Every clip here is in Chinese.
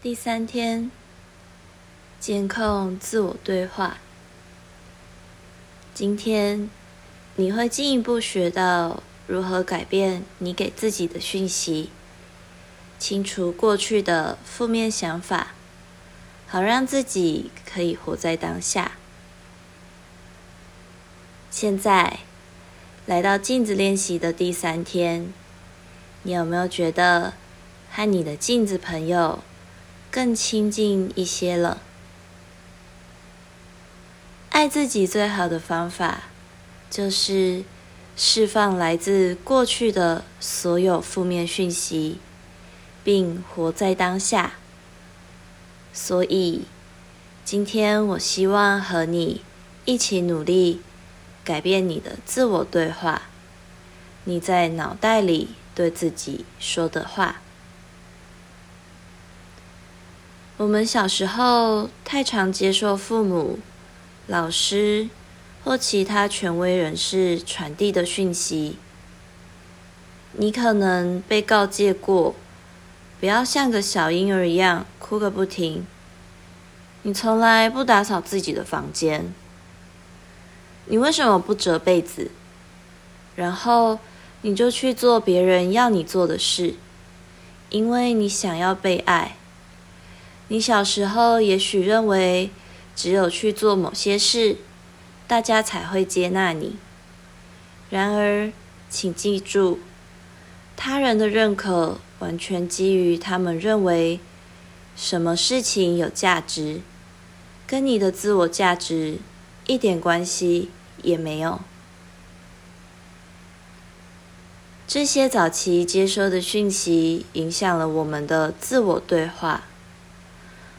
第三天，监控自我对话。今天你会进一步学到如何改变你给自己的讯息，清除过去的负面想法，好让自己可以活在当下。现在来到镜子练习的第三天，你有没有觉得和你的镜子朋友？更亲近一些了。爱自己最好的方法，就是释放来自过去的所有负面讯息，并活在当下。所以，今天我希望和你一起努力，改变你的自我对话，你在脑袋里对自己说的话。我们小时候太常接受父母、老师或其他权威人士传递的讯息。你可能被告诫过，不要像个小婴儿一样哭个不停。你从来不打扫自己的房间。你为什么不折被子？然后你就去做别人要你做的事，因为你想要被爱。你小时候也许认为，只有去做某些事，大家才会接纳你。然而，请记住，他人的认可完全基于他们认为什么事情有价值，跟你的自我价值一点关系也没有。这些早期接收的讯息，影响了我们的自我对话。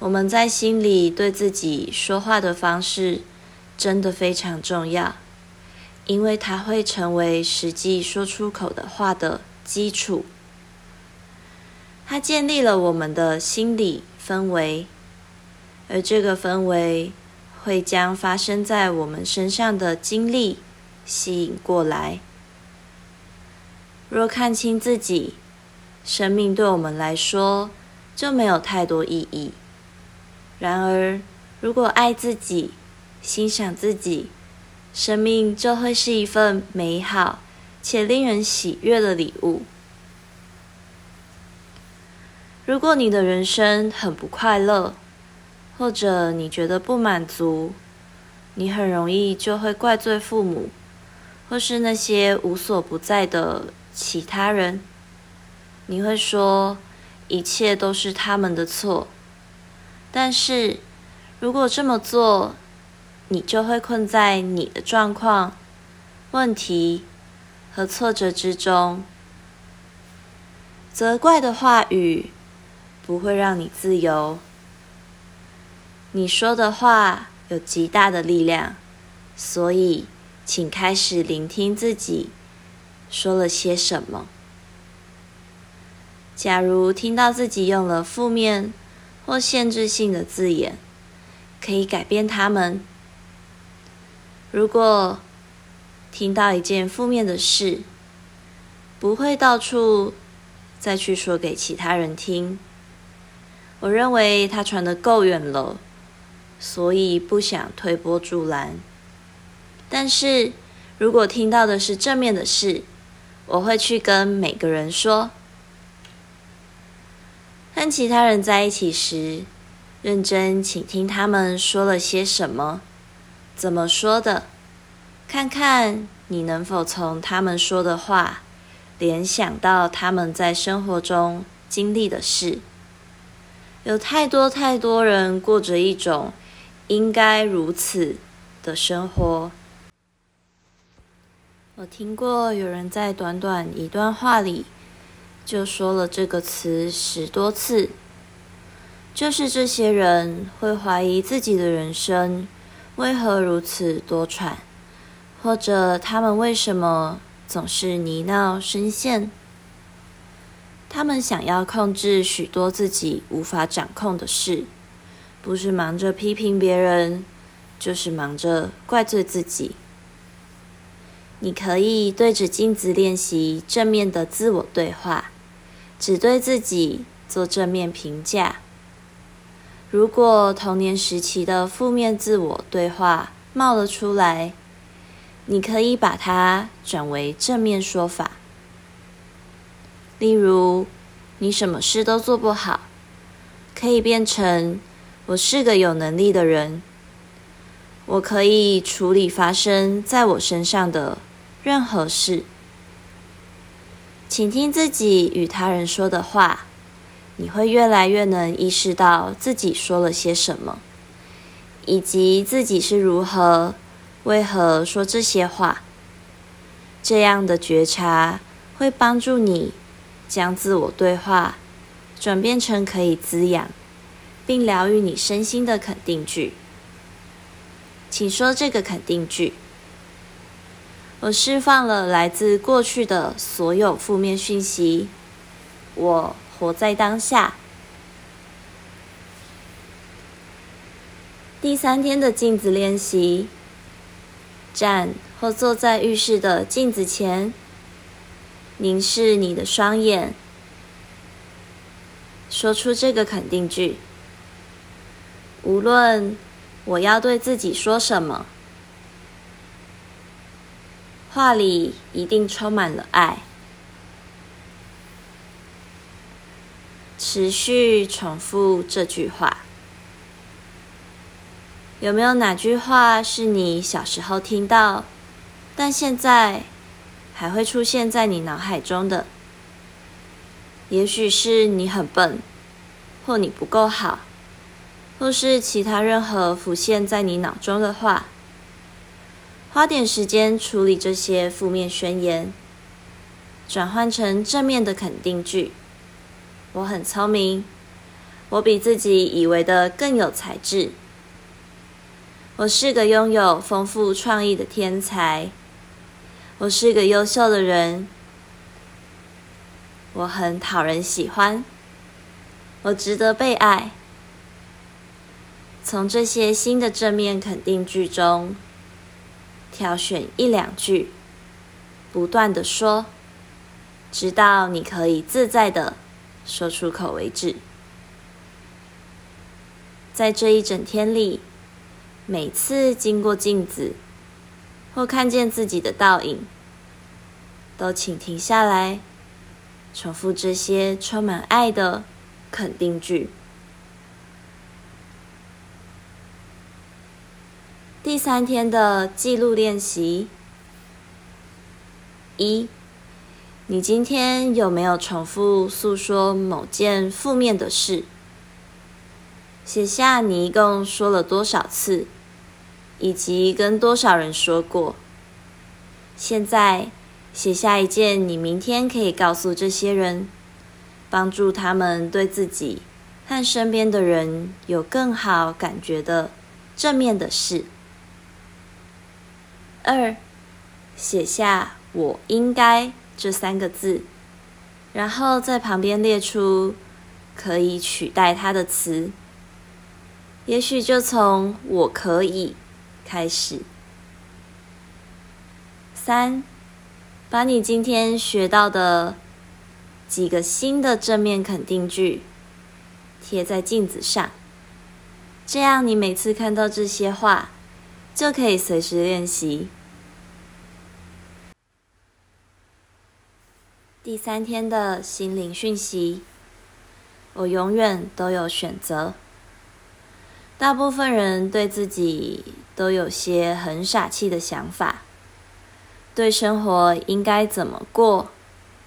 我们在心里对自己说话的方式，真的非常重要，因为它会成为实际说出口的话的基础。它建立了我们的心理氛围，而这个氛围会将发生在我们身上的经历吸引过来。若看清自己，生命对我们来说就没有太多意义。然而，如果爱自己、欣赏自己，生命就会是一份美好且令人喜悦的礼物。如果你的人生很不快乐，或者你觉得不满足，你很容易就会怪罪父母，或是那些无所不在的其他人。你会说，一切都是他们的错。但是，如果这么做，你就会困在你的状况、问题和挫折之中。责怪的话语不会让你自由。你说的话有极大的力量，所以，请开始聆听自己说了些什么。假如听到自己用了负面，或限制性的字眼，可以改变他们。如果听到一件负面的事，不会到处再去说给其他人听。我认为它传得够远了，所以不想推波助澜。但是如果听到的是正面的事，我会去跟每个人说。和其他人在一起时，认真倾听他们说了些什么，怎么说的，看看你能否从他们说的话联想到他们在生活中经历的事。有太多太多人过着一种应该如此的生活。我听过有人在短短一段话里。就说了这个词十多次，就是这些人会怀疑自己的人生为何如此多舛，或者他们为什么总是泥淖深陷。他们想要控制许多自己无法掌控的事，不是忙着批评别人，就是忙着怪罪自己。你可以对着镜子练习正面的自我对话。只对自己做正面评价，如果童年时期的负面自我对话冒了出来，你可以把它转为正面说法。例如，你什么事都做不好，可以变成“我是个有能力的人”，我可以处理发生在我身上的任何事。倾听自己与他人说的话。你会越来越能意识到自己说了些什么，以及自己是如何、为何说这些话。这样的觉察会帮助你将自我对话转变成可以滋养并疗愈你身心的肯定句。请说这个肯定句：我释放了来自过去的所有负面讯息。我。活在当下。第三天的镜子练习，站或坐在浴室的镜子前，凝视你的双眼，说出这个肯定句：无论我要对自己说什么，话里一定充满了爱。持续重复这句话。有没有哪句话是你小时候听到，但现在还会出现在你脑海中的？也许是你很笨，或你不够好，或是其他任何浮现在你脑中的话。花点时间处理这些负面宣言，转换成正面的肯定句。我很聪明，我比自己以为的更有才智。我是个拥有丰富创意的天才。我是个优秀的人。我很讨人喜欢。我值得被爱。从这些新的正面肯定句中挑选一两句，不断的说，直到你可以自在的。说出口为止。在这一整天里，每次经过镜子或看见自己的倒影，都请停下来，重复这些充满爱的肯定句。第三天的记录练习一。你今天有没有重复诉说某件负面的事？写下你一共说了多少次，以及跟多少人说过。现在写下一件你明天可以告诉这些人，帮助他们对自己和身边的人有更好感觉的正面的事。二，写下我应该。这三个字，然后在旁边列出可以取代它的词，也许就从“我可以”开始。三，把你今天学到的几个新的正面肯定句贴在镜子上，这样你每次看到这些话，就可以随时练习。第三天的心灵讯息，我永远都有选择。大部分人对自己都有些很傻气的想法，对生活应该怎么过，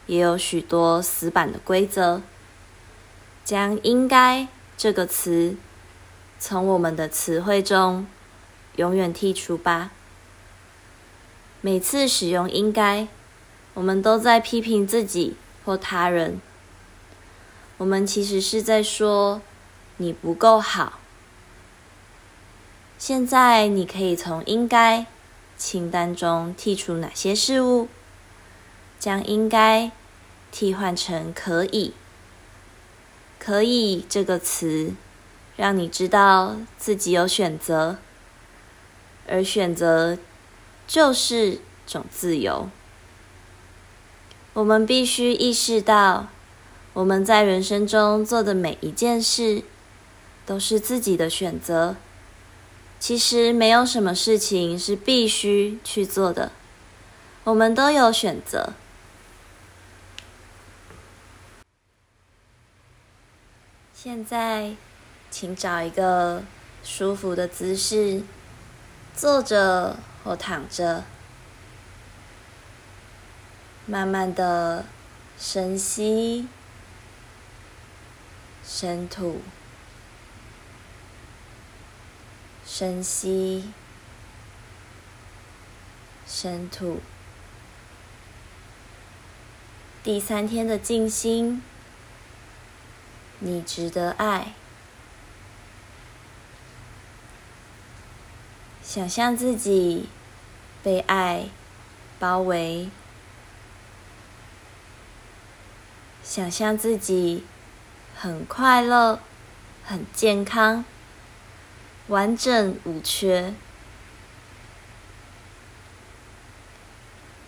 也有许多死板的规则。将“应该”这个词从我们的词汇中永远剔除吧。每次使用“应该”。我们都在批评自己或他人。我们其实是在说你不够好。现在你可以从“应该”清单中剔除哪些事物，将“应该”替换成“可以”。可以这个词，让你知道自己有选择，而选择就是种自由。我们必须意识到，我们在人生中做的每一件事，都是自己的选择。其实没有什么事情是必须去做的，我们都有选择。现在，请找一个舒服的姿势，坐着或躺着，慢慢的深吸，深吐，深吸，深吐。第三天的静心。你值得爱。想象自己被爱包围，想象自己很快乐、很健康、完整无缺。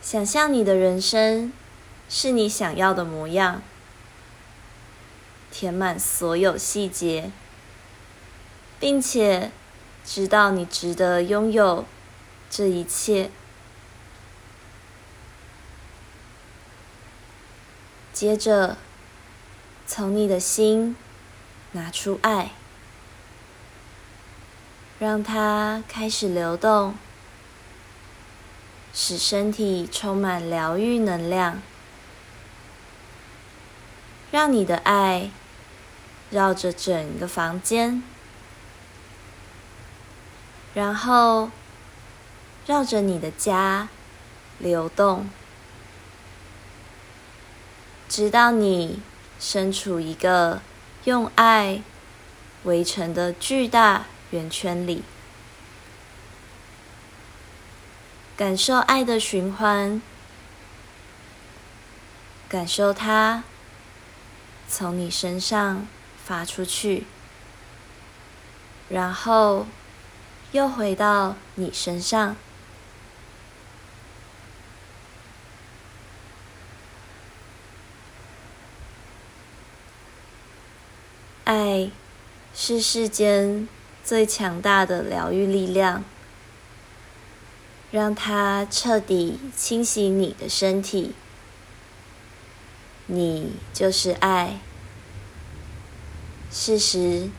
想象你的人生是你想要的模样。填满所有细节，并且知道你值得拥有这一切。接着，从你的心拿出爱，让它开始流动，使身体充满疗愈能量，让你的爱。绕着整个房间，然后绕着你的家流动，直到你身处一个用爱围成的巨大圆圈里，感受爱的循环，感受它从你身上。发出去，然后又回到你身上。爱是世间最强大的疗愈力量，让它彻底清洗你的身体。你就是爱。事实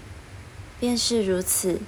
便是如此。